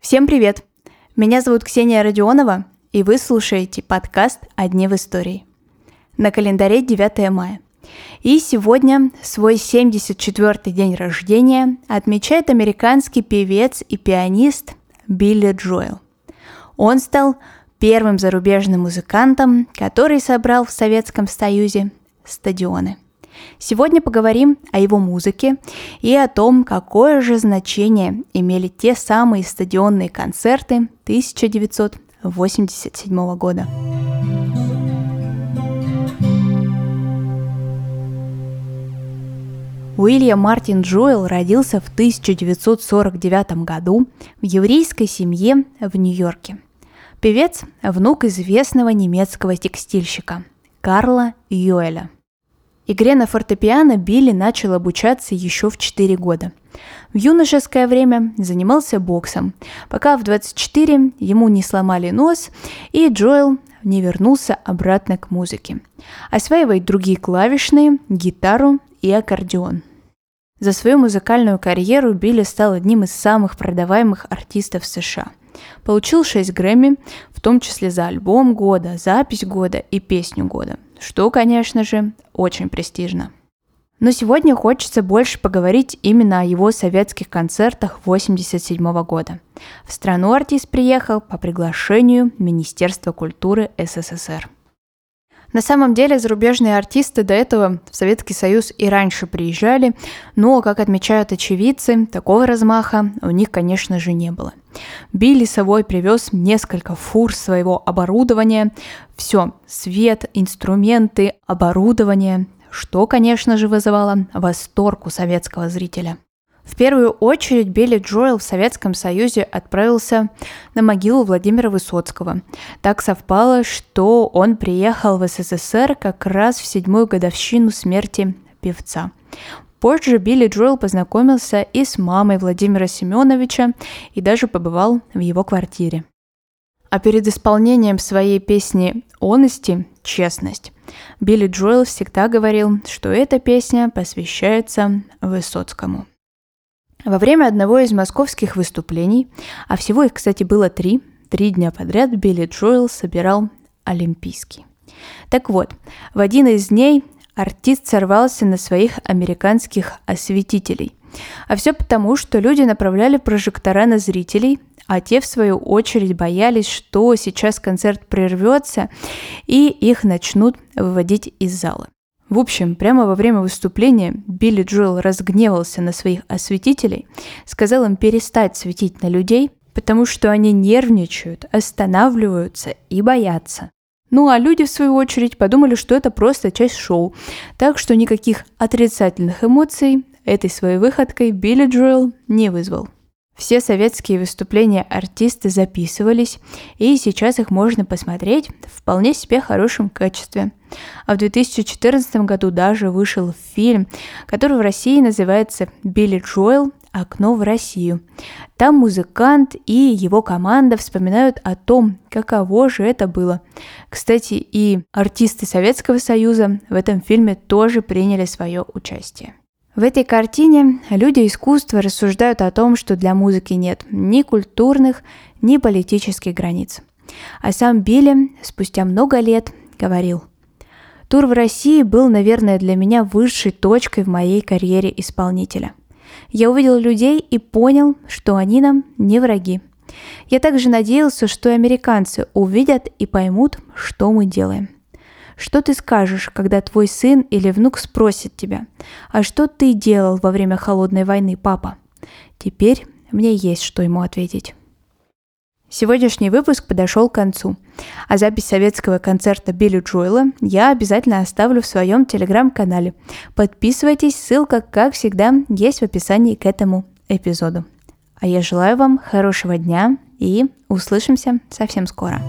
Всем привет! Меня зовут Ксения Родионова, и вы слушаете подкаст «Одни в истории». На календаре 9 мая. И сегодня свой 74-й день рождения отмечает американский певец и пианист Билли Джоэл. Он стал первым зарубежным музыкантом, который собрал в Советском Союзе стадионы. Сегодня поговорим о его музыке и о том, какое же значение имели те самые стадионные концерты 1987 года. Уильям Мартин Джоэл родился в 1949 году в еврейской семье в Нью-Йорке. Певец – внук известного немецкого текстильщика Карла Юэля. Игре на фортепиано Билли начал обучаться еще в 4 года. В юношеское время занимался боксом, пока в 24 ему не сломали нос, и Джоэл не вернулся обратно к музыке. Осваивает другие клавишные, гитару и аккордеон. За свою музыкальную карьеру Билли стал одним из самых продаваемых артистов США. Получил 6 Грэмми, в том числе за альбом года, запись года и песню года что, конечно же, очень престижно. Но сегодня хочется больше поговорить именно о его советских концертах 1987 года. В страну артист приехал по приглашению Министерства культуры СССР. На самом деле зарубежные артисты до этого в Советский Союз и раньше приезжали, но, как отмечают очевидцы, такого размаха у них, конечно же, не было. Билли Совой привез несколько фур своего оборудования, все, свет, инструменты, оборудование, что, конечно же, вызывало восторг у советского зрителя. В первую очередь Билли Джоэл в Советском Союзе отправился на могилу Владимира Высоцкого. Так совпало, что он приехал в СССР как раз в седьмую годовщину смерти певца. Позже Билли Джоэл познакомился и с мамой Владимира Семеновича и даже побывал в его квартире. А перед исполнением своей песни «Онести» – «Честность» Билли Джоэл всегда говорил, что эта песня посвящается Высоцкому – во время одного из московских выступлений, а всего их, кстати, было три, три дня подряд Билли Джоэл собирал Олимпийский. Так вот, в один из дней артист сорвался на своих американских осветителей. А все потому, что люди направляли прожектора на зрителей, а те, в свою очередь, боялись, что сейчас концерт прервется и их начнут выводить из зала. В общем, прямо во время выступления Билли Джоэл разгневался на своих осветителей, сказал им перестать светить на людей, потому что они нервничают, останавливаются и боятся. Ну а люди, в свою очередь, подумали, что это просто часть шоу, так что никаких отрицательных эмоций этой своей выходкой Билли Джоэл не вызвал. Все советские выступления артисты записывались, и сейчас их можно посмотреть в вполне себе хорошем качестве. А в 2014 году даже вышел фильм, который в России называется «Билли Джоэл. Окно в Россию». Там музыкант и его команда вспоминают о том, каково же это было. Кстати, и артисты Советского Союза в этом фильме тоже приняли свое участие. В этой картине люди искусства рассуждают о том, что для музыки нет ни культурных, ни политических границ. А сам Билли спустя много лет говорил, «Тур в России был, наверное, для меня высшей точкой в моей карьере исполнителя. Я увидел людей и понял, что они нам не враги. Я также надеялся, что американцы увидят и поймут, что мы делаем. Что ты скажешь, когда твой сын или внук спросит тебя, а что ты делал во время холодной войны, папа? Теперь мне есть что ему ответить. Сегодняшний выпуск подошел к концу, а запись советского концерта Билли Джоэла я обязательно оставлю в своем телеграм-канале. Подписывайтесь, ссылка, как всегда, есть в описании к этому эпизоду. А я желаю вам хорошего дня и услышимся совсем скоро.